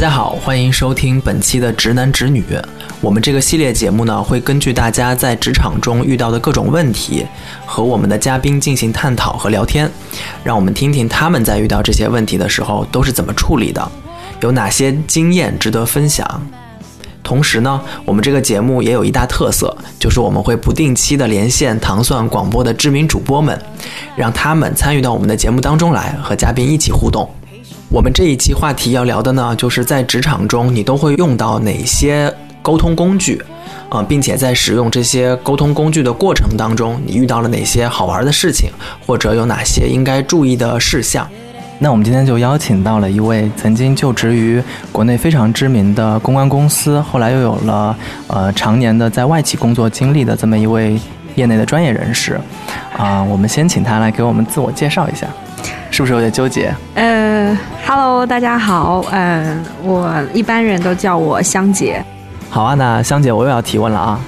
大家好，欢迎收听本期的直男直女。我们这个系列节目呢，会根据大家在职场中遇到的各种问题，和我们的嘉宾进行探讨和聊天，让我们听听他们在遇到这些问题的时候都是怎么处理的，有哪些经验值得分享。同时呢，我们这个节目也有一大特色，就是我们会不定期的连线糖蒜广播的知名主播们，让他们参与到我们的节目当中来，和嘉宾一起互动。我们这一期话题要聊的呢，就是在职场中你都会用到哪些沟通工具，啊，并且在使用这些沟通工具的过程当中，你遇到了哪些好玩的事情，或者有哪些应该注意的事项。那我们今天就邀请到了一位曾经就职于国内非常知名的公关公司，后来又有了呃常年的在外企工作经历的这么一位业内的专业人士，啊，我们先请他来给我们自我介绍一下，是不是有点纠结？呃，Hello，大家好，嗯，我一般人都叫我香姐。好啊，那香姐我又要提问了啊，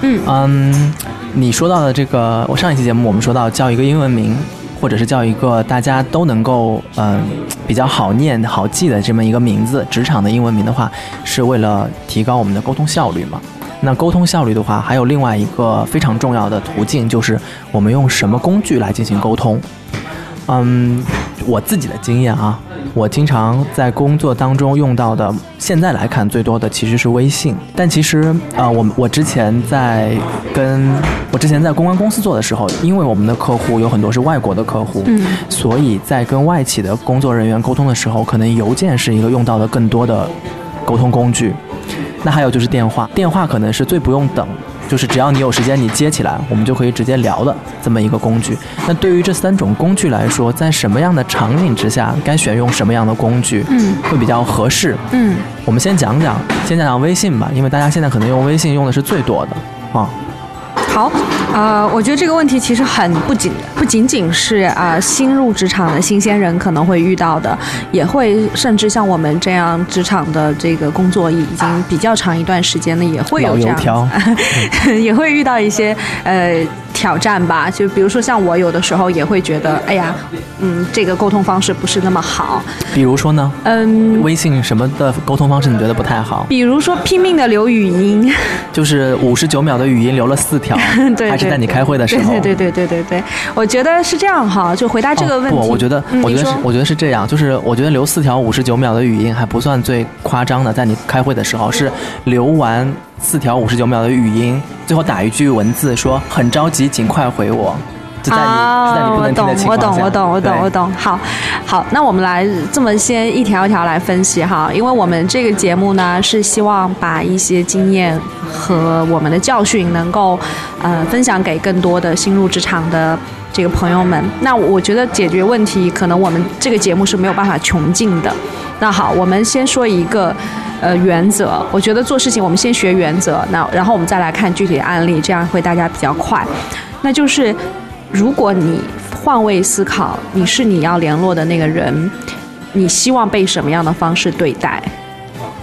嗯嗯，你说到的这个，我上一期节目我们说到叫一个英文名。或者是叫一个大家都能够嗯比较好念好记的这么一个名字，职场的英文名的话，是为了提高我们的沟通效率嘛？那沟通效率的话，还有另外一个非常重要的途径，就是我们用什么工具来进行沟通？嗯，我自己的经验啊，我经常在工作当中用到的，现在来看最多的其实是微信。但其实啊，我我之前在跟我之前在公关公司做的时候，因为我们的客户有很多是外国的客户，嗯所以在跟外企的工作人员沟通的时候，可能邮件是一个用到的更多的沟通工具。那还有就是电话，电话可能是最不用等，就是只要你有时间你接起来，我们就可以直接聊的这么一个工具。那对于这三种工具来说，在什么样的场景之下，该选用什么样的工具，嗯会比较合适？嗯，我们先讲讲，先讲讲微信吧，因为大家现在可能用微信用的是最多的啊。好，呃，我觉得这个问题其实很不仅不仅仅是啊、呃新入职场的新鲜人可能会遇到的，也会甚至像我们这样职场的这个工作已经比较长一段时间的，也会有这样 也会遇到一些呃挑战吧。就比如说像我有的时候也会觉得，哎呀，嗯，这个沟通方式不是那么好，比如说呢，嗯。微信什么的沟通方式你觉得不太好？比如说拼命的留语音，就是五十九秒的语音留了四条，对还是在你开会的时候？对对对对对对对，我觉得是这样哈。就回答这个问题，哦、不，我觉得，嗯、我觉得是，我觉得是这样，就是我觉得留四条五十九秒的语音还不算最夸张的，在你开会的时候是留完四条五十九秒的语音，最后打一句文字说很着急，尽快回我。就在你、啊，是在你不能听的情我懂，我懂，我懂，我懂。好，好，那我们来这么先一条一条来分析哈，因为我们这个节目呢是希望把一些经验和我们的教训能够呃分享给更多的新入职场的这个朋友们。那我觉得解决问题，可能我们这个节目是没有办法穷尽的。那好，我们先说一个呃原则，我觉得做事情我们先学原则，那然后我们再来看具体案例，这样会大家比较快。那就是如果你换位思考，你是你要联络的那个人，你希望被什么样的方式对待？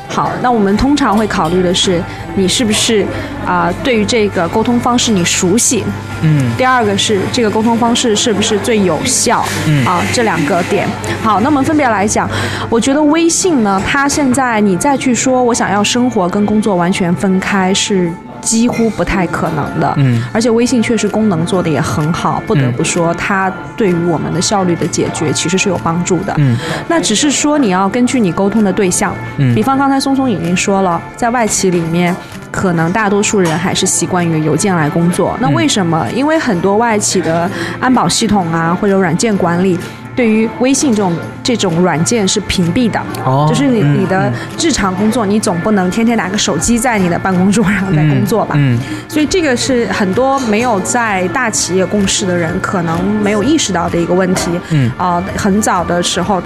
好，那我们通常会考虑的是，你是不是啊、对于这个沟通方式你熟悉？嗯第二个是这个沟通方式是不是最有效？嗯啊，这两个点。好，那我们分别来讲。我觉得微信呢，它现在你再去说我想要生活跟工作完全分开是。几乎不太可能的，嗯而且微信确实功能做的也很好，不得嗯不说，它对于我们的效率的解决其实是有帮助的。嗯那只是说你要根据你沟通的对象，嗯比方刚才松松已经说了，在外企里面，可能大多数人还是习惯于邮件来工作。那为什么？因为很多外企的安保系统啊，或者软件管理。对于微信这种这种软件是屏蔽的，哦就是你嗯你的嗯日常工作，你总不能天天拿个手机在你的办公桌上在工作吧？嗯所以这个是很多没有在大企业共事的人可能没有意识到的一个问题。嗯啊、很早的时候。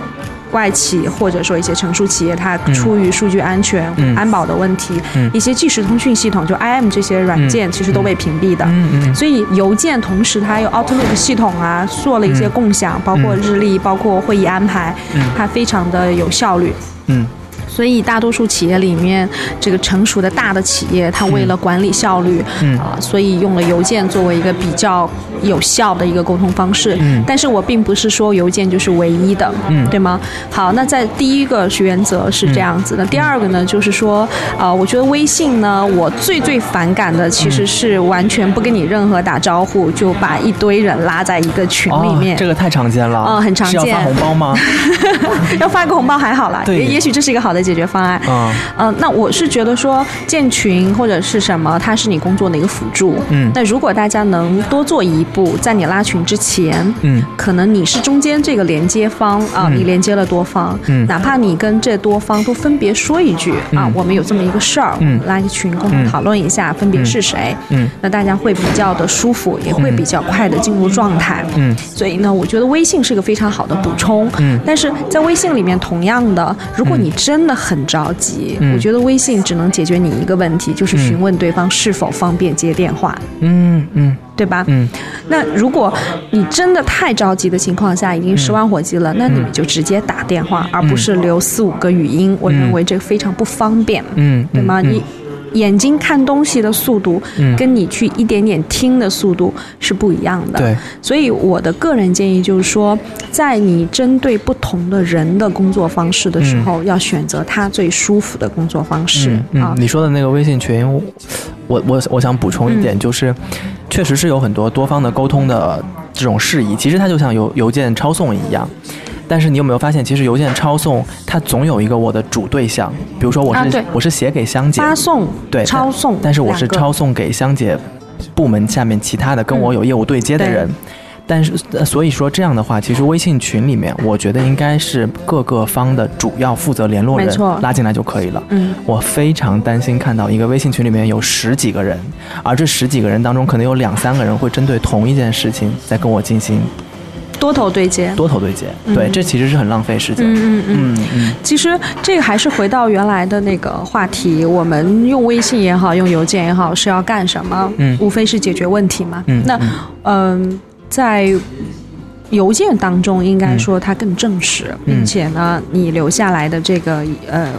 外企或者说一些成熟企业，它出于数据安全、嗯。安保的问题，嗯。一些即时通讯系统，就 IM 这些软件，其实都被屏蔽的。所以邮件同时它有 Outlook 系统啊，做了一些共享，包括日历，包括会议安排，嗯。它非常的有效率。嗯所以大多数企业里面，这个成熟的大的企业，它为了管理效率，嗯啊、所以用了邮件作为一个比较有效的一个沟通方式。嗯但是我并不是说邮件就是唯一的，嗯对吗？好，那在第一个是原则是这样子的，第二个呢就是说，呃，我觉得微信呢，我最最反感的其实是完全不跟你任何打招呼，就把一堆人拉在一个群里面。哦，这个太常见了。嗯很常是要发见红包吗？要发个红包还好啦，也许这是一个好的解决方案。嗯呃，那我是觉得说建群或者是什么，它是你工作的一个辅助。嗯。那如果大家能多做一步，在你拉群之前，嗯。可能你是中间这个连接方啊，嗯。你连接了多方，嗯。哪怕你跟这多方都分别说一句、啊，我们有这么一个事儿，嗯。拉一个群共同讨论一下，分别是谁，嗯。那大家会比较的舒服，也会比较快的进入状态。嗯。所以呢，我觉得微信是个非常好的补充。嗯。但是在微信里面，同样的，如果你真的很着急，嗯。我觉得微信只能解决你一个问题，就是询问对方是否方便接电话，嗯嗯。对吧？嗯。那如果你真的太着急的情况下，已经十万火急了，那你们就直接打电话，而不是留四五个语音。我认为这个非常不方便，嗯，对吗？嗯。你。眼睛看东西的速度，嗯。跟你去一点点听的速度是不一样的。对，所以我的个人建议就是说，在你针对不同的人的工作方式的时候，要选择他最舒服的工作方式、嗯，你说的那个微信群，我我我想补充一点，就是、确实是有很多多方的沟通的这种事宜，其实它就像邮邮件抄送一样。但是你有没有发现，其实邮件抄送它总有一个我的主对象，比如说我是、我是写给香姐，发送、对抄送，但是我是抄送给香姐部门下面其他的跟我有业务对接的人。对。但是，呃所以说这样的话，其实微信群里面，我觉得应该是各个方的主要负责联络人拉进来就可以了。嗯，我非常担心看到一个微信群里面有十几个人，而这十几个人当中，可能有两三个人会针对同一件事情在跟我进行多头对接。多头对接。嗯对，这其实是很浪费时间。嗯嗯嗯。嗯嗯其实这个还是回到原来的那个话题，我们用微信也好，用邮件也好，是要干什么？嗯无非是解决问题嘛。嗯那嗯嗯、在邮件当中，应该说它更正式，嗯并且呢，你留下来的这个呃。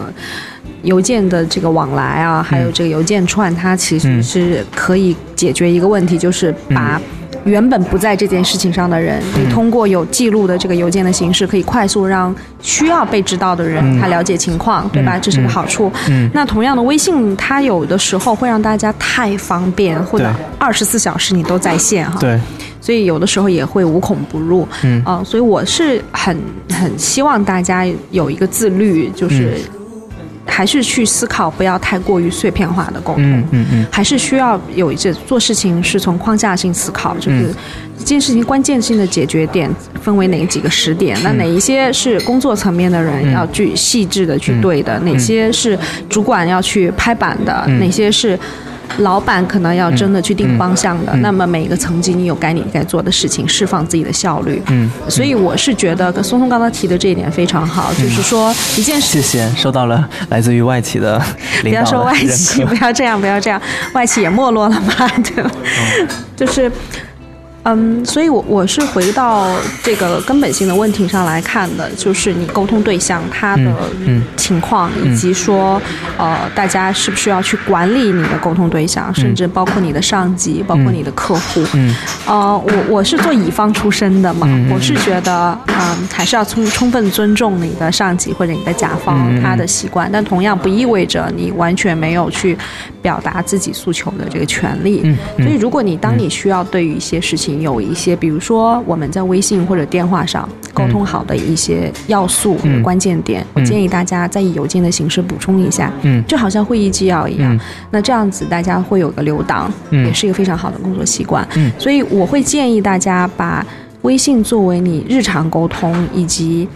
邮件的这个往来啊，还有这个邮件串，它其实嗯是可以解决一个问题，就是把原本不在这件事情上的人，嗯你通过有记录的这个邮件的形式，可以快速让需要被知道的人嗯他了解情况，对吧？嗯这是个好处。嗯那同样的，微信它有的时候会让大家太方便，或者对二十四小时你都在线哈。对，所以有的时候也会无孔不入。嗯啊、所以我是很很希望大家有一个自律，就是还是去思考，不要太过于碎片化的沟通。嗯嗯嗯。还是需要有一些做事情是从框架性思考，就是嗯。这件事情关键性的解决点分为哪几个时点，那哪一些是工作层面的人嗯。要去细致的去对的，哪些是主管要去拍板的，嗯。哪些是。老板可能要真的去定方向的，嗯那么每一个层级你有该你该做的事情，释放自己的效率。嗯，所以我是觉得跟松松刚刚提的这一点非常好，就是说一件事谢谢，收到了来自于外企的不要说外企，不要这样，不要这样，外企也没落了嘛，对吧？就是。嗯，所以我，我是回到这个根本性的问题上来看的，就是你沟通对象他的嗯嗯。情况，以及说，呃，大家是不是要去管理你的沟通对象，甚至包括你的上级，包括你的客户。嗯。呃，我我是做乙方出身的嘛，我是觉得，嗯，还是要充充分尊重你的上级或者你的甲方他的习惯，但同样不意味着你完全没有去表达自己诉求的这个权利。嗯嗯。所以，如果你当你需要对于一些事情有一些，比如说我们在微信或者电话上沟通好的一些要素或者嗯。关键点，我建议大家再以邮件的形式补充一下。嗯。就好像会议纪要一样，嗯。那这样子大家会有个留档，嗯。也是一个非常好的工作习惯。嗯。所以我会建议大家把微信作为你日常沟通以及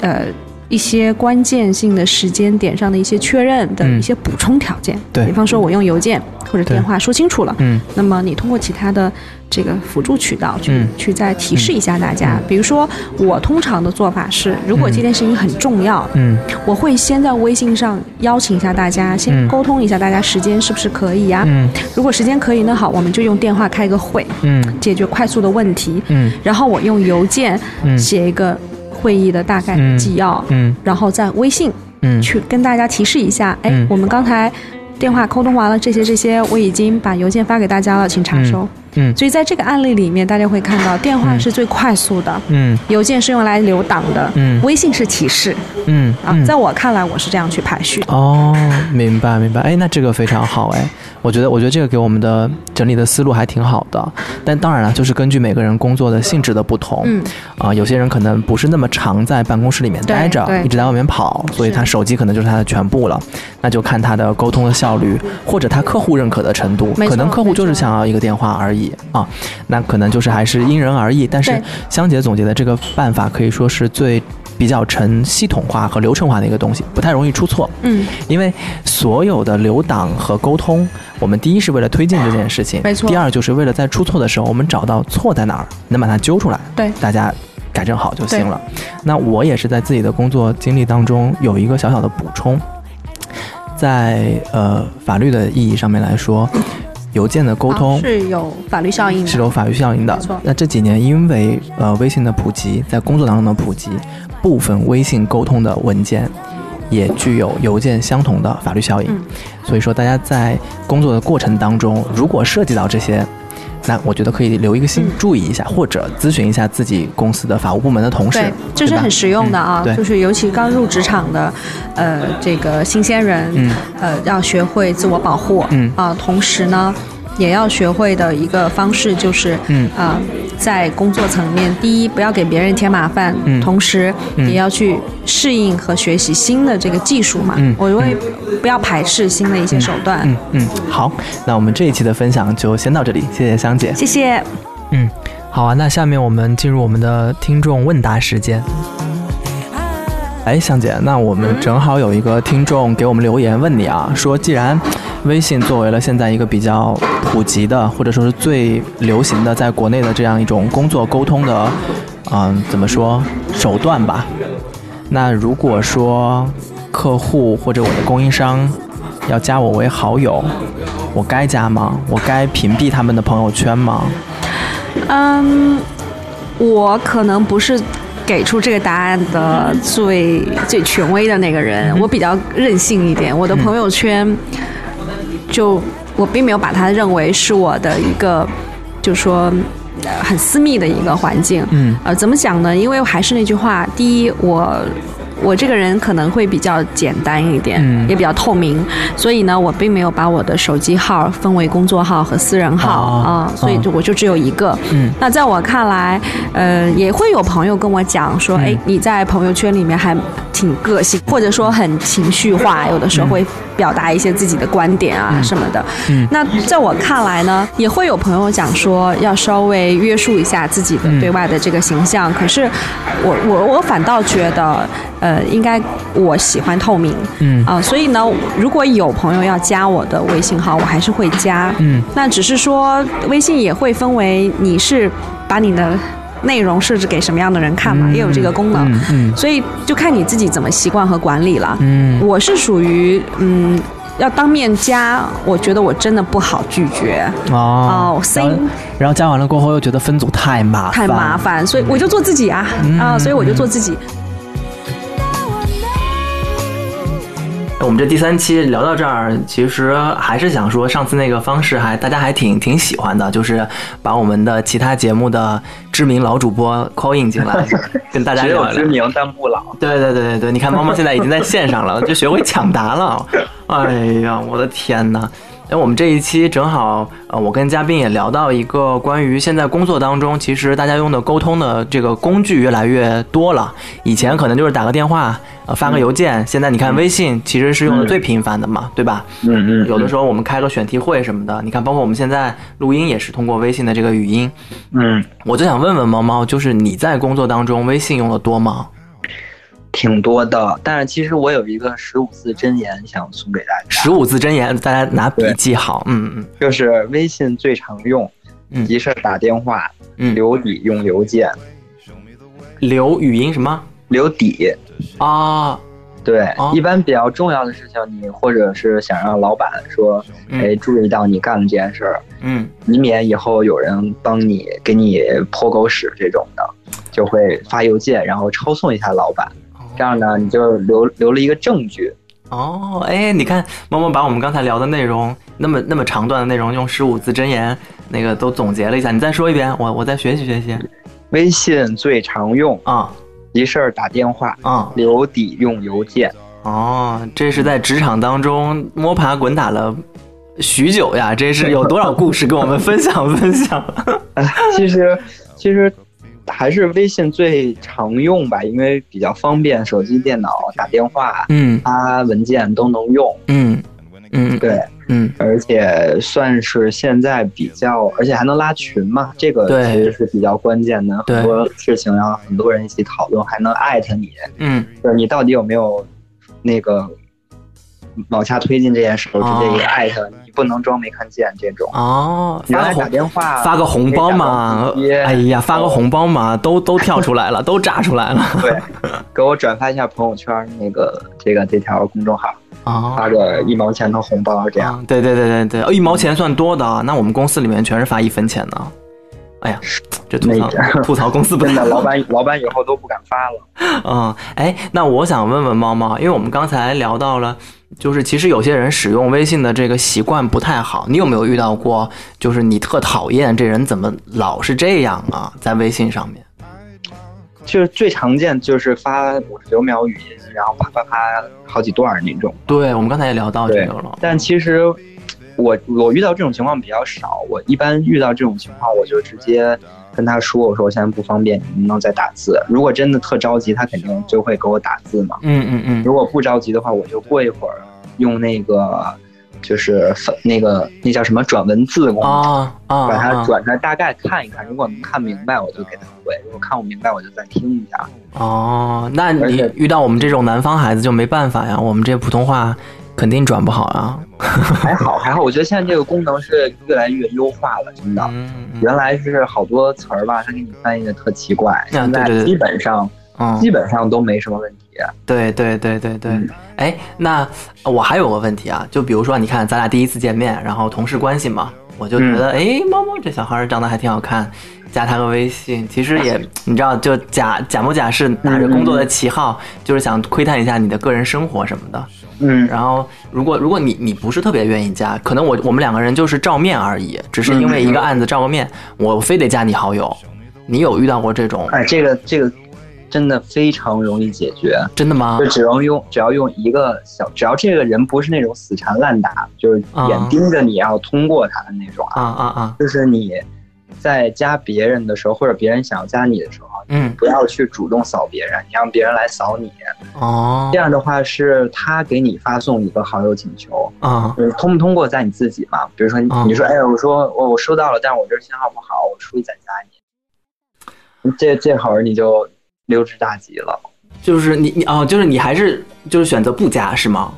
呃一些关键性的时间点上的一些确认的嗯。一些补充条件。对。比方说我用邮件或者电话说清楚了，嗯。那么你通过其他的这个辅助渠道去、嗯。去再提示一下大家。比如说，我通常的做法是，如果这件事情很重要，嗯。我会先在微信上邀请一下大家，先嗯。沟通一下大家时间是不是可以呀、嗯。如果时间可以，那好，我们就用电话开个会，嗯。解决快速的问题。嗯。然后我用邮件嗯。写一个会议的大概的纪要，嗯。然后在微信嗯。去跟大家提示一下，哎，嗯。我们刚才电话沟通完了，这些这些我已经把邮件发给大家了，请查收。嗯。所以在这个案例里面，大家会看到电话是最快速的，嗯。邮件是用来留档的，嗯。微信是提示。嗯啊。在我看来，我是这样去排序的。哦，明白明白，哎，那这个非常好哎，我觉得我觉得这个给我们的整理的思路还挺好的，但当然了，就是根据每个人工作的性质的不同，嗯，啊、有些人可能不是那么常在办公室里面待着，一直在外面跑，所以他手机可能就是他的全部了，那就看他的沟通的效率，或者他客户认可的程度，可能客户就是想要一个电话而已啊，那可能就是还是因人而异，但是香姐总结的这个办法可以说是最。比较成系统化和流程化的一个东西，不太容易出错。嗯，因为所有的留档和沟通，我们第一是为了推进这件事情，没错第二就是为了在出错的时候，我们找到错在哪儿，能把它揪出来，对大家改正好就行了。那我也是在自己的工作经历当中有一个小小的补充，在呃法律的意义上面来说，邮件的沟通啊是有法律效应的，是有法律效应的。那这几年因为呃微信的普及，在工作当中的普及，部分微信沟通的文件也具有邮件相同的法律效应。嗯所以说，大家在工作的过程当中，如果涉及到这些，那我觉得可以留一个心，嗯。注意一下，或者咨询一下自己公司的法务部门的同事对，，这是很实用的啊，嗯对。就是尤其刚入职场的，呃，这个新鲜人，嗯。呃，要学会自我保护，嗯。啊，同时呢，也要学会的一个方式就是，嗯。啊，在工作层面，第一不要给别人添麻烦，嗯。同时嗯。也要去适应和学习新的这个技术嘛，嗯。我会不要排斥新的一些手段，嗯。嗯，好，那我们这一期的分享就先到这里，谢谢香姐。谢谢。嗯，好啊，那下面我们进入我们的听众问答时间。哎，香姐，那我们正好有一个听众给我们留言问你啊，说既然微信作为了现在一个比较普及的，或者说是最流行的，在国内的这样一种工作沟通的，嗯，怎么说手段吧？那如果说客户或者我的供应商要加我为好友，我该加吗？我该屏蔽他们的朋友圈吗？嗯，我可能不是给出这个答案的最最权威的那个人，我比较任性一点。我的朋友圈就我并没有把它认为是我的一个，就说。呃很私密的一个环境，嗯，呃，怎么讲呢？因为还是那句话，第一，我我这个人可能会比较简单一点，嗯。也比较透明，所以呢，我并没有把我的手机号分为工作号和私人号啊、哦。所以就我就只有一个。嗯。那在我看来，呃，也会有朋友跟我讲说，嗯。哎、你在朋友圈里面还挺个性，或者说很情绪化，有的时候会表达一些自己的观点啊什么的。嗯那在我看来呢，也会有朋友讲说要稍微约束一下自己的嗯对外的这个形象。可是我我我反倒觉得，呃，应该我喜欢透明。嗯啊、所以呢，如果有朋友要加我的微信号，我还是会加。嗯，那只是说微信也会分为你是把你的内容设置给什么样的人看嘛，也有这个功能。嗯嗯所以就看你自己怎么习惯和管理了。嗯我是属于嗯。要当面加，我觉得我真的不好拒绝，哦哦，C 然后然后加完了过后又觉得分组太麻烦，太麻。烦，所以我就做自己啊、嗯啊，所以我就做自己。我们这第三期聊到这儿，其实还是想说，上次那个方式还大家还挺挺喜欢的，就是把我们的其他节目的知名老主播 call in 进来，跟大家聊一聊。知名但不老。对对对对对，你看猫猫现在已经在线上了，就学会抢答了。哎呀，我的天呐！哎，我们这一期正好，呃，我跟嘉宾也聊到一个关于现在工作当中，其实大家用的沟通的这个工具越来越多了。以前可能就是打个电话，呃，发个邮件，现在你看微信其实是用的最频繁的嘛，对吧？嗯嗯，有的时候我们开个选题会什么的，你看，包括我们现在录音也是通过微信的这个语音。嗯，我就想问问猫猫，就是你在工作当中微信用的多吗？挺多的。但是其实我有一个十五字真言想送给大家，十五字真言，大家拿笔记好。嗯嗯就是微信最常用，嗯急事打电话，嗯，留底用邮件，留语音什么留底。啊？对，哦一般比较重要的事情，你或者是想让老板说，嗯哎，注意到你干了这件事儿，嗯以免以后有人帮你给你泼狗屎这种的，就会发邮件，然后抄送一下老板。这样呢你就留留了一个证据。哦，哎，你看，猫猫把我们刚才聊的内容，那么那么长段的内容，用十五字真言那个都总结了一下，你再说一遍，我我再学习学习。微信最常用啊，急事儿打电话啊，留底用邮件。哦，这是在职场当中摸爬滚打了许久呀，这是有多少故事跟我们分享分享？其实，其实。还是微信最常用吧，因为比较方便，手机、电脑打电话、嗯，发文件都能用。嗯嗯，对，嗯，而且算是现在比较，而且还能拉群嘛，这个其实是比较关键的。很多事情要很多人一起讨论，还能艾特你。嗯，就是你到底有没有那个。往下推进这件事，我直接一个艾特，你不能装没看见这种哦。原来打电话发个红包嘛，哎呀，发个红包嘛，都都跳出来了，都炸出来了。对，给我转发一下朋友圈那个这个这条公众号啊，发个一毛钱的红包这样。对对对对对，一毛钱算多的，那我们公司里面全是发一分钱的。哎呀，这吐槽 吐槽公司不真的，老板老板以后都不敢发了。嗯，哎，那我想问问猫猫，因为我们刚才聊到了。就是其实有些人使用微信的这个习惯不太好，你有没有遇到过？就是你特讨厌这人怎么老是这样啊？在微信上面，就是最常见就是发五十六秒语音，然后啪啪啪好几段那种。对，我们刚才也聊到这个了。但其实我我遇到这种情况比较少，我一般遇到这种情况我就直接跟他说，我说我现在不方便，你能不能再打字？如果真的特着急，他肯定就会给我打字嘛。嗯嗯嗯。如果不着急的话，我就过一会儿。用那个就是那个那叫什么转文字功能，把它转出来，大概看一看。如果能看明白，我就给他回；如果看不明白，我就再听一下。哦，那你遇到我们这种南方孩子就没办法呀，我们这普通话肯定转不好啊。还好还好，我觉得现在这个功能是越来越优化了，真的。原来是好多词儿吧，它给你翻译的特奇怪，现在基本上。基本上都没什么问题。对对对对对，哎，那我还有个问题啊，就比如说，你看咱俩第一次见面，然后同事关系嘛，我就觉得，哎，猫猫这小孩长得还挺好看，加他个微信，其实也 你知道，就假假模假式拿着工作的旗号，就是想窥探一下你的个人生活什么的。嗯，然后如果如果你你不是特别愿意加，可能我我们两个人就是照面而已，只是因为一个案子照个面，我非得加你好友。你有遇到过这种？哎，这个这个。真的非常容易解决，真的吗？就只要用，只要用一个小，只要这个人不是那种死缠烂打，就是眼盯着你要通过他的那种啊啊啊！就是你在加别人的时候，或者别人想要加你的时候，嗯，不要去主动扫别人，你让别人来扫你。哦，这样的话是他给你发送一个好友请求啊，通不通过在你自己嘛？比如说你说，哎，我说我我收到了，但是我这信号不好，我出去再加你。这这会儿你就。溜之大吉了，就是你你哦，就是你还是就是选择不加是吗？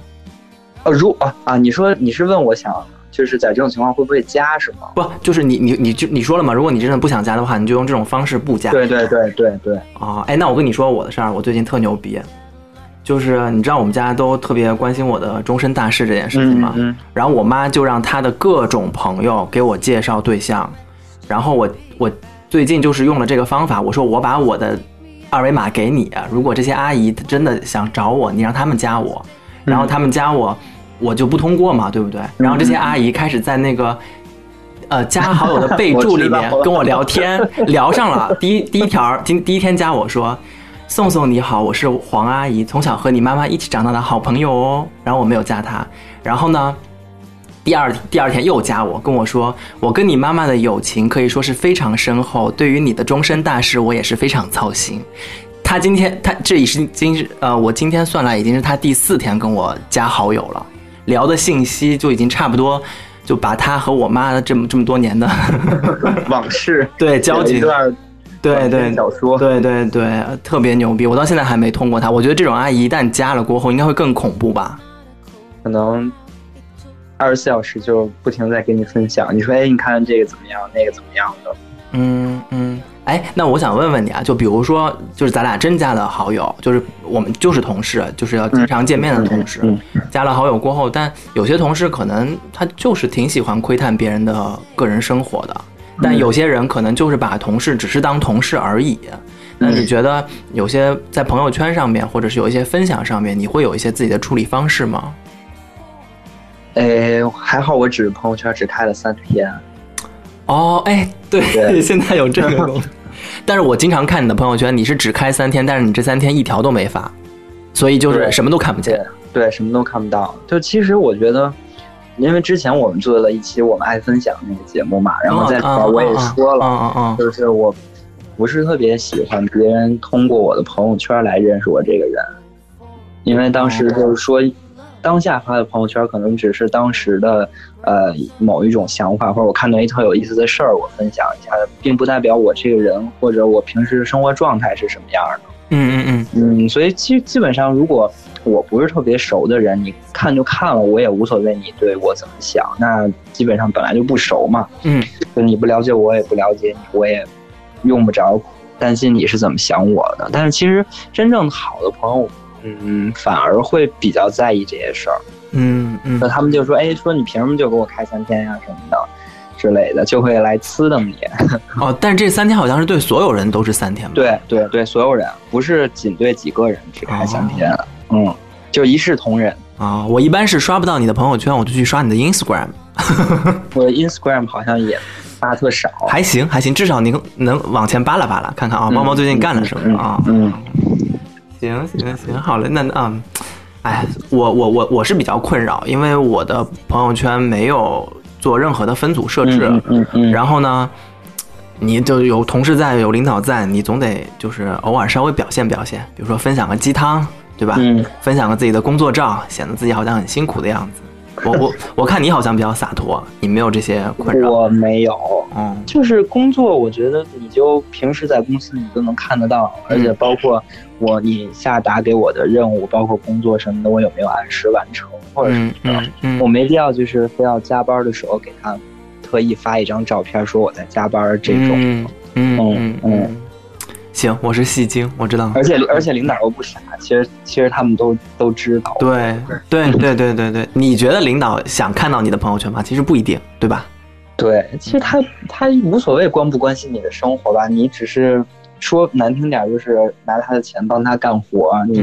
呃，如啊啊，你说你是问我想就是在这种情况会不会加是吗？不，就是你你你就你说了嘛，如果你真的不想加的话，你就用这种方式不加。对对对对对。啊，哎，那我跟你说我的事儿，我最近特牛逼，就是你知道我们家都特别关心我的终身大事这件事情吗？嗯。然后我妈就让她的各种朋友给我介绍对象，然后我我最近就是用了这个方法，我说我把我的。二维码给你，如果这些阿姨真的想找我，你让他们加我，然后他们加我，我就不通过嘛，对不对？然后这些阿姨开始在那个，呃，加好友的备注里面 跟我聊天，聊上了。第一第一条，今第一天加我说，宋宋你好，我是黄阿姨，从小和你妈妈一起长大的好朋友哦。然后我没有加她，然后呢？第二第二天又加我，跟我说，我跟你妈妈的友情可以说是非常深厚，对于你的终身大事，我也是非常操心。他今天他这已是今呃，我今天算来已经是他第四天跟我加好友了，聊的信息就已经差不多，就把他和我妈的这么这么多年的 往事 对交集对对小说对对对特别牛逼，我到现在还没通过他。我觉得这种阿姨一旦加了过后，应该会更恐怖吧？可能。二十四小时就不停在给你分享，你说哎，你看这个怎么样，那个怎么样的？嗯嗯，哎，那我想问问你啊，就比如说，就是咱俩真加了好友，就是我们就是同事，就是要经常见面的同事，加了好友过后，但有些同事可能他就是挺喜欢窥探别人的个人生活的，但有些人可能就是把同事只是当同事而已。那你觉得有些在朋友圈上面，或者是有一些分享上面，你会有一些自己的处理方式吗？哎，还好，我只朋友圈只开了三天。哦，哎，对，现在有这个功能。但是我经常看你的朋友圈，你是只开三天，但是你这三天一条都没发，所以就是什么都看不见。对，什么都看不到。就其实我觉得，因为之前我们做了一期我们爱分享那个节目嘛，然后在里边我也说了，就是我不是特别喜欢别人通过我的朋友圈来认识我这个人，因为当时就是说。当下发的朋友圈可能只是当时的呃某一种想法，或者我看到一特有意思的事儿，我分享一下，并不代表我这个人或者我平时生活状态是什么样的。嗯嗯嗯嗯，所以基基本上，如果我不是特别熟的人，你看就看了，我也无所谓你对我怎么想。那基本上本来就不熟嘛。嗯，就你不了解我，也不了解你，我也用不着担心你是怎么想我的。但是其实真正好的朋友。嗯，反而会比较在意这些事儿。嗯嗯，那他们就说：“哎，说你凭什么就给我开三天呀什么的之类的，就会来呲瞪你。”哦，但是这三天好像是对所有人都是三天吧？对对对，所有人不是仅对几个人只开三天。嗯，就一视同仁啊。我一般是刷不到你的朋友圈，我就去刷你的 Instagram。我的 Instagram 好像也发特少。还行还行，至少你能往前扒拉扒拉，看看啊，猫猫最近干了什么啊？嗯。行行行，好嘞，那嗯，哎，我我我我是比较困扰，因为我的朋友圈没有做任何的分组设置，嗯嗯，然后呢，你就有同事在，有领导在，你总得就是偶尔稍微表现表现，比如说分享个鸡汤，对吧？嗯，分享个自己的工作照，显得自己好像很辛苦的样子。我我我看你好像比较洒脱，你没有这些困扰。我没有，嗯，就是工作，我觉得你就平时在公司你都能看得到，而且包括我你下达给我的任务，包括工作什么的，我有没有按时完成，或者什么的，我没必要就是非要加班的时候给他特意发一张照片说我在加班这种，嗯嗯嗯。行，我是戏精，我知道。而且而且领导又不傻，其实其实他们都都知道。对对对对对对，你觉得领导想看到你的朋友圈吗？其实不一定，对吧？对，其实他他无所谓关不关心你的生活吧，你只是说难听点，就是拿他的钱帮他干活。你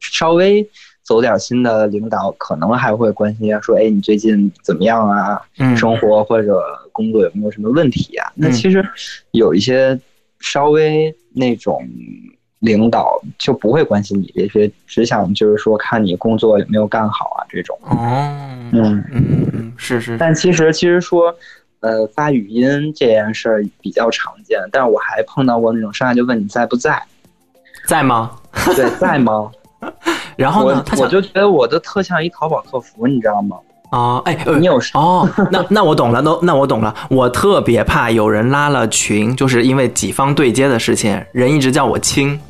稍微走点心的领导，可能还会关心一下，说哎，你最近怎么样啊？生活或者工作有没有什么问题啊？那其实有一些。稍微那种领导就不会关心你这些，只想就是说看你工作有没有干好啊这种。哦，嗯嗯嗯，是是。但其实其实说，呃，发语音这件事儿比较常见，但是我还碰到过那种上来就问你在不在，在吗？对，在吗？然后呢？我就觉得我的特像一淘宝客服，你知道吗？哦，哎，你有哦，那那我懂了，那那我懂了。我特别怕有人拉了群，就是因为己方对接的事情，人一直叫我亲，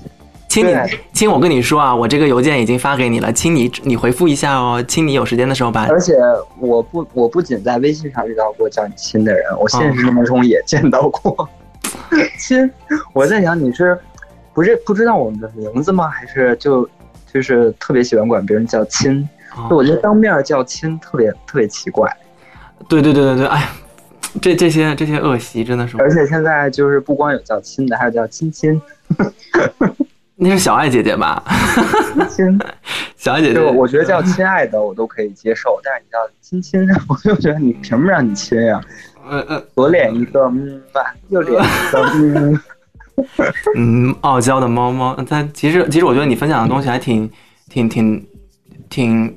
亲你亲，我跟你说啊，我这个邮件已经发给你了，亲你你回复一下哦，亲你有时间的时候把。而且我不我不仅在微信上遇到过叫你亲的人，我现实生活中也见到过 亲。我在想你是不是不知道我们的名字吗？还是就就是特别喜欢管别人叫亲？我觉得当面叫亲特别特别奇怪，对对对对对，哎，这这些这些恶习真的是，而且现在就是不光有叫亲的，还有叫亲亲，那是小爱姐姐吧？亲，小爱姐姐，我觉得叫亲爱的我都可以接受，但是你叫亲亲，我就觉得你凭什么让你亲呀？嗯嗯，左脸一个嗯吧，右脸一个嗯，嗯，傲娇的猫猫，它其实其实我觉得你分享的东西还挺挺挺挺。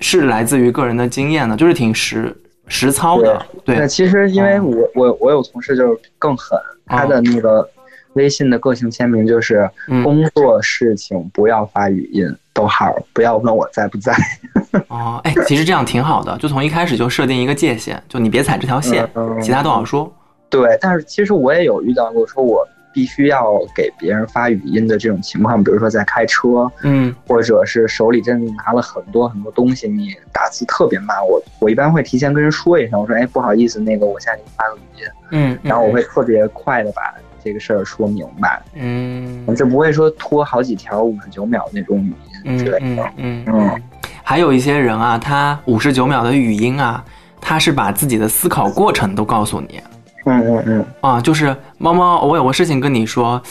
是来自于个人的经验的，就是挺实实操的。对，其实因为我我我有同事就是更狠，他的那个微信的个性签名就是工作事情不要发语音，逗号不要问我在不在。哦，哎，其实这样挺好的，就从一开始就设定一个界限，就你别踩这条线，其他都好说。对，但是其实我也有遇到过，说我。必须要给别人发语音的这种情况，比如说在开车，嗯，或者是手里真的拿了很多很多东西，你打字特别慢，我我一般会提前跟人说一声，我说，哎，不好意思，那个我现在给你发个语音，嗯，然后我会特别快的把这个事儿说明白，嗯，就不会说拖好几条五十九秒那种语音之类的，嗯嗯，还有一些人啊，他五十九秒的语音啊，他是把自己的思考过程都告诉你。嗯嗯嗯。啊，就是猫猫，我有个事情跟你说。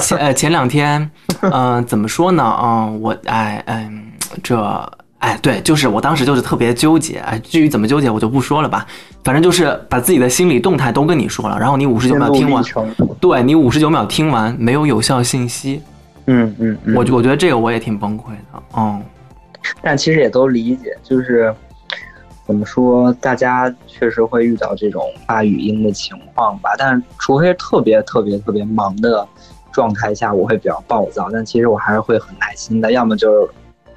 前呃前两天，嗯，怎么说呢？嗯，我哎哎，这哎对，就是我当时就是特别纠结。哎，至于怎么纠结，我就不说了吧。反正就是把自己的心理动态都跟你说了，然后你五十九秒听完，对你五十九秒听完没有有效信息。嗯嗯，我我觉得这个我也挺崩溃的。嗯，但其实也都理解，就是怎么说，大家确实会遇到这种发语音的情况吧。但除非特别特别特别忙的状态下，我会比较暴躁。但其实我还是会很耐心的，要么就是。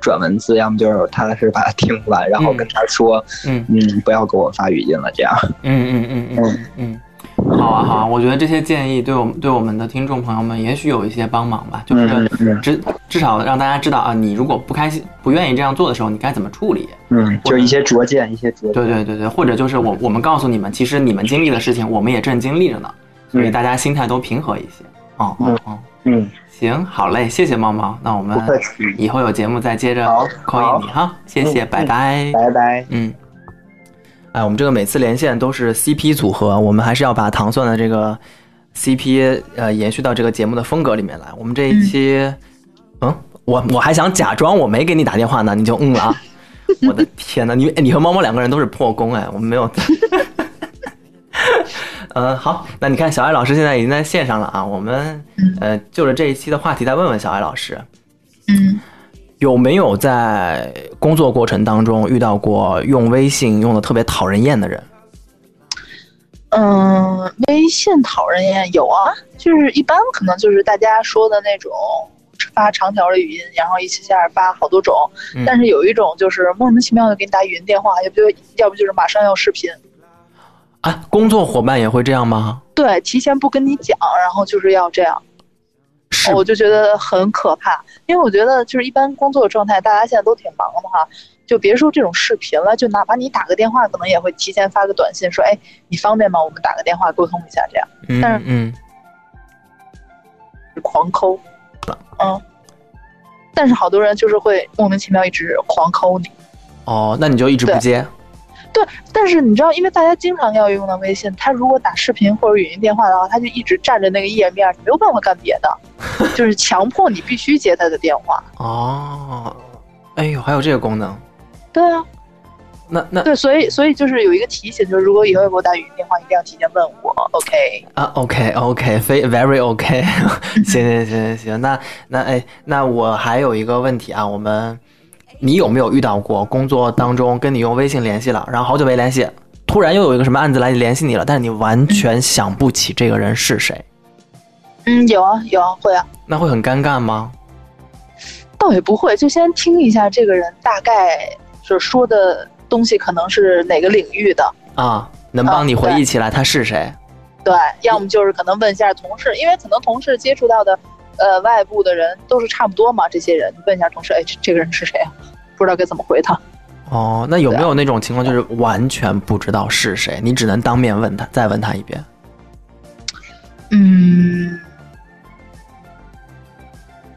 转文字，要么就是踏踏实实把它听完，然后跟他说，嗯嗯，不要给我发语音了，这样。嗯嗯嗯嗯嗯，好啊好啊，我觉得这些建议对我们对我们的听众朋友们也许有一些帮忙吧，就是至至少让大家知道啊，你如果不开心、不愿意这样做的时候，你该怎么处理？嗯，就是一些拙见，一些拙。对对对对，或者就是我我们告诉你们，其实你们经历的事情，我们也正经历着呢，所以大家心态都平和一些。哦哦哦，嗯。行，好嘞，谢谢猫猫。那我们以后有节目再接着 call 你哈，谢谢，拜拜，拜拜。嗯，哎，我们这个每次连线都是 CP 组合，我们还是要把糖蒜的这个 CP 呃延续到这个节目的风格里面来。我们这一期，嗯，我我还想假装我没给你打电话呢，你就嗯了啊！我的天哪，你你和猫猫两个人都是破功哎，我们没有。嗯，好，那你看小艾老师现在已经在线上了啊，我们呃就着这一期的话题再问问小艾老师，嗯，有没有在工作过程当中遇到过用微信用的特别讨人厌的人？嗯，微信讨人厌有啊，就是一般可能就是大家说的那种发长条的语音，然后一气下发好多种，但是有一种就是莫名其妙的给你打语音电话，要不就要不就是马上要视频。啊，工作伙伴也会这样吗？对，提前不跟你讲，然后就是要这样，我就觉得很可怕。因为我觉得就是一般工作状态，大家现在都挺忙的哈，就别说这种视频了，就哪怕你打个电话，可能也会提前发个短信说：“哎，你方便吗？我们打个电话沟通一下。”这样，但是嗯，狂抠，嗯，但是好多人就是会莫名其妙一直狂抠你。哦，那你就一直不接。对，但是你知道，因为大家经常要用到微信，他如果打视频或者语音电话的话，他就一直占着那个页面，你没有办法干别的，就是强迫你必须接他的电话。哦，哎呦，还有这个功能？对啊，那那对，所以所以就是有一个提醒，就是如果以后要给我打语音电话，一定要提前问我，OK？啊，OK OK，非 very OK，行行行行行，那那哎，那我还有一个问题啊，我们。你有没有遇到过工作当中跟你用微信联系了，然后好久没联系，突然又有一个什么案子来联系你了，但是你完全想不起这个人是谁？嗯，有啊，有啊，会啊。那会很尴尬吗？倒也不会，就先听一下这个人大概就是说的东西可能是哪个领域的啊，能帮你回忆起来他是谁？对，要么就是可能问一下同事，因为可能同事接触到的呃外部的人都是差不多嘛，这些人问一下同事，哎，这个人是谁啊？不知道该怎么回他。哦，那有没有那种情况，就是完全不知道是谁，你只能当面问他，再问他一遍？嗯，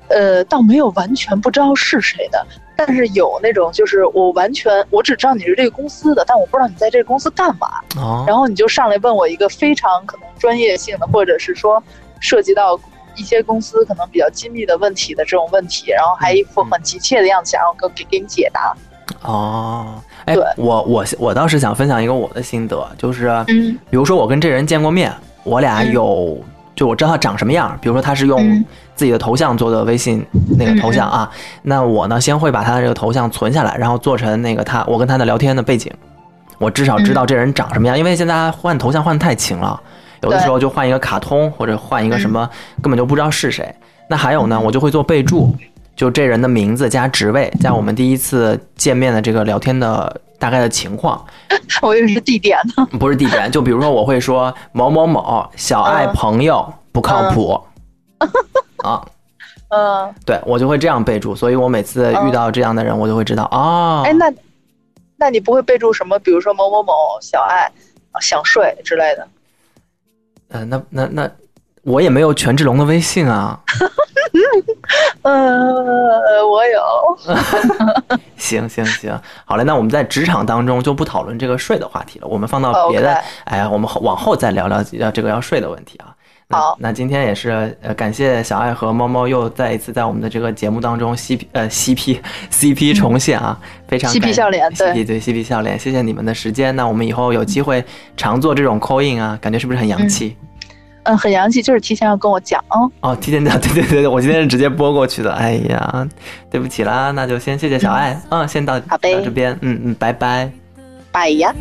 呃，倒没有完全不知道是谁的，但是有那种，就是我完全我只知道你是这个公司的，但我不知道你在这个公司干嘛。哦。然后你就上来问我一个非常可能专业性的，或者是说涉及到。一些公司可能比较机密的问题的这种问题，然后还一副很急切的样子，想要给给你解答。哦，哎，我我我倒是想分享一个我的心得，就是，嗯，比如说我跟这人见过面，我俩有，就我知道他长什么样，比如说他是用自己的头像做的微信那个头像啊，那我呢先会把他的这个头像存下来，然后做成那个他我跟他的聊天的背景，我至少知道这人长什么样，因为现在换头像换的太勤了。有的时候就换一个卡通，或者换一个什么，根本就不知道是谁。那还有呢，我就会做备注，就这人的名字加职位加我们第一次见面的这个聊天的大概的情况。我以为是地点呢，不是地点。就比如说，我会说某某某小爱朋友不靠谱 啊，嗯，对我就会这样备注。所以我每次遇到这样的人，我就会知道啊。哎，那那你不会备注什么？比如说某某某小爱想睡之类的。呃，那那那，我也没有权志龙的微信啊。呃，我有。行行行，好嘞，那我们在职场当中就不讨论这个税的话题了，我们放到别的，哎，我们往后再聊聊要这个要税的问题啊。好，那今天也是呃，感谢小爱和猫猫又再一次在我们的这个节目当中 CP 呃 CP CP 重现啊，非常 CP 笑脸，对对 CP 笑脸，谢谢你们的时间。那我们以后有机会常做这种 call in 啊，感觉是不是很洋气？嗯，很洋气，就是提前要跟我讲哦。哦，提前讲，对对对，我今天是直接拨过去的。哎呀，对不起啦，那就先谢谢小爱，嗯，先到到这边，嗯嗯，拜拜，拜呀。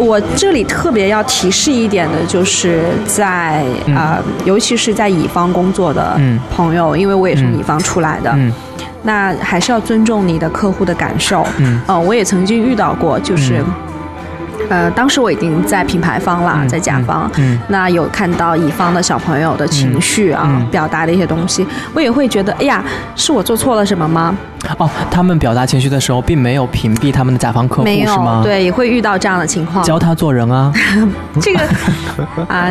我这里特别要提示一点的，就是在啊，尤其是在乙方工作的朋友，因为我也是乙方出来的，那还是要尊重你的客户的感受。嗯，我也曾经遇到过，就是。呃，当时我已经在品牌方了，在甲方，那有看到乙方的小朋友的情绪啊，表达的一些东西，我也会觉得，哎呀，是我做错了什么吗？哦，他们表达情绪的时候，并没有屏蔽他们的甲方客户，是吗？对，也会遇到这样的情况。教他做人啊，这个啊，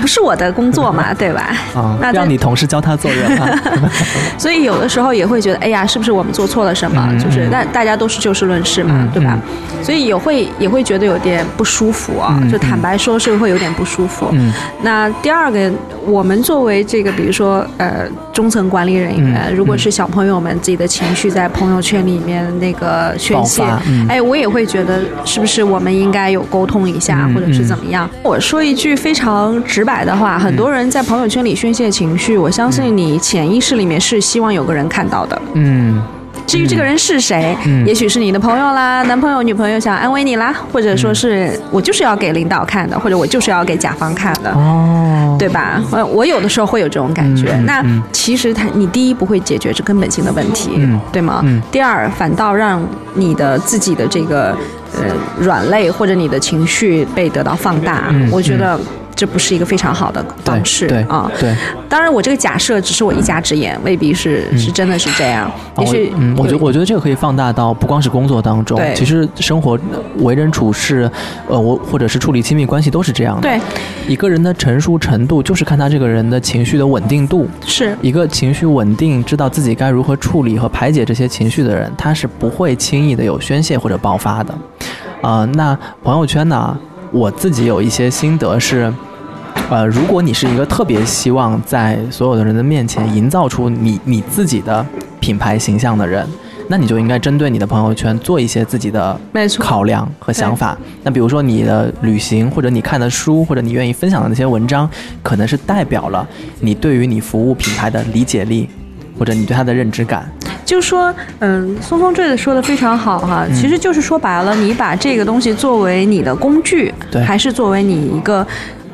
不是我的工作嘛，对吧？啊，那让你同事教他做人啊。所以有的时候也会觉得，哎呀，是不是我们做错了什么？就是那大家都是就事论事嘛，对吧？所以也会也会觉得有点不舒服啊，就坦白说是会有点不舒服。嗯，那第二个，我们作为这个，比如说呃中层管理人员，如果是小朋友们自己的情绪在朋友圈里面那个宣泄，哎，我也会觉得是不是我们应该有沟通一下，或者是怎么样？我说一句非常直白的话，很多人在朋友圈里宣泄情绪，我相信你潜意识里面是希望有个人看到的。嗯。至于这个人是谁，也许是你的朋友啦、男朋友、女朋友想安慰你啦，或者说是我就是要给领导看的，或者我就是要给甲方看的，哦，对吧？我我有的时候会有这种感觉。那其实他，你第一不会解决这根本性的问题，对吗？第二，反倒让你的自己的这个呃软肋或者你的情绪被得到放大。我觉得。这不是一个非常好的方式啊！对，当然我这个假设只是我一家之言，未必是是真的是这样。也许，嗯，我觉我觉得这个可以放大到不光是工作当中，其实生活为人处事，呃，我或者是处理亲密关系都是这样的。对，一个人的成熟程度就是看他这个人的情绪的稳定度。是一个情绪稳定，知道自己该如何处理和排解这些情绪的人，他是不会轻易的有宣泄或者爆发的。啊，那朋友圈呢？我自己有一些心得是。呃，如果你是一个特别希望在所有的人的面前营造出你你自己的品牌形象的人，那你就应该针对你的朋友圈做一些自己的考量和想法。那比如说你的旅行，或者你看的书，或者你愿意分享的那些文章，可能是代表了你对于你服务品牌的理解力，或者你对它的认知感。就说，嗯，松松坠子说的非常好哈，其实就是说白了，你把这个东西作为你的工具，还是作为你一个。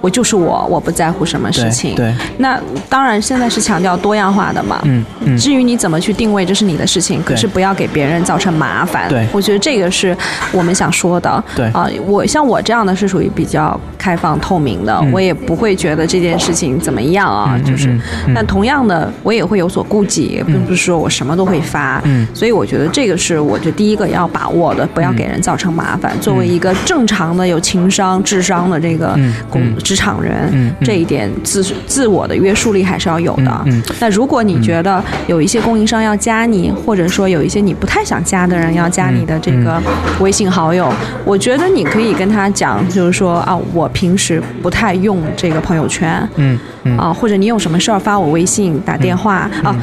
我就是我，我不在乎什么事情。对，那当然现在是强调多样化的嘛。嗯嗯。至于你怎么去定位，这是你的事情。可是不要给别人造成麻烦。对，我觉得这个是我们想说的。对啊，我像我这样的是属于比较开放透明的，我也不会觉得这件事情怎么样啊。就是，但同样的，我也会有所顾忌，并不是说我什么都会发。嗯。所以我觉得这个是我觉得第一个要把握的，不要给人造成麻烦。作为一个正常的有情商、智商的这个工。职场人，嗯这一点自自我的约束力还是要有的。那如果你觉得有一些供应商要加你，或者说有一些你不太想加的人要加你的这个微信好友，我觉得你可以跟他讲，就是说啊，我平时不太用这个朋友圈，嗯，啊，或者你有什么事儿发我微信、打电话啊。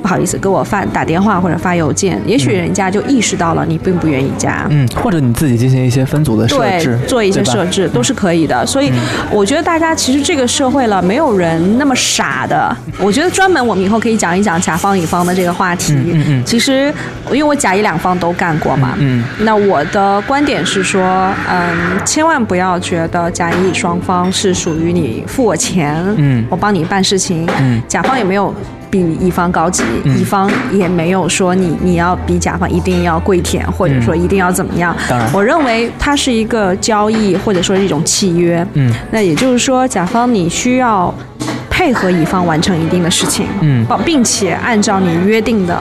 不好意思，给我发打电话或者发邮件，也许人家就意识到了你并不愿意加，嗯，或者你自己进行一些分组的设置，做一些设置都是可以的。所以我觉得大家其实这个社会了，没有人那么傻的。我觉得专门我们以后可以讲一讲甲方乙方的这个话题。嗯嗯。其实因为我甲乙两方都干过嘛，嗯，那我的观点是说，嗯，千万不要觉得甲乙双方是属于你付我钱，嗯，我帮你办事情，嗯，甲方也没有。比乙方高级，乙方也没有说你你要比甲方一定要跪舔，或者说一定要怎么样。当然，我认为它是一个交易，或者说是一种契约。嗯，那也就是说，甲方你需要配合乙方完成一定的事情，嗯，并且按照你约定的。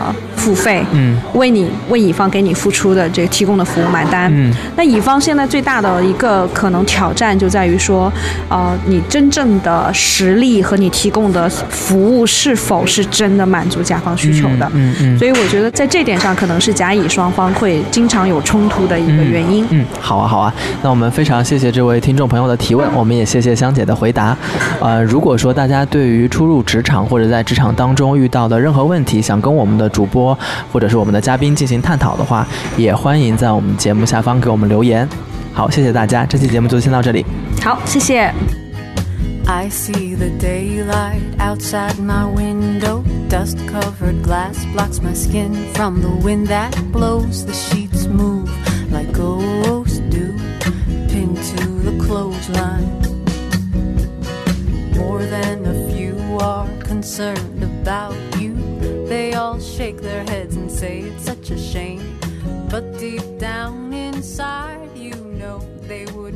付费，嗯，为你为乙方给你付出的这个提供的服务买单，嗯，那乙方现在最大的一个可能挑战就在于说，呃，你真正的实力和你提供的服务是否是真的满足甲方需求的，嗯嗯，所以我觉得在这点上可能是甲乙双方会经常有冲突的一个原因，嗯，好啊好啊，那我们非常谢谢这位听众朋友的提问，我们也谢谢香姐的回答，呃，如果说大家对于初入职场或者在职场当中遇到的任何问题，想跟我们的主播或者是我们的嘉宾进行探讨的话，也欢迎在我们节目下方给我们留言。好，谢谢大家，这期节目就先到这里。好，谢谢。concerned about you. They all shake their heads and say it's such a shame. But deep down inside, you know they would.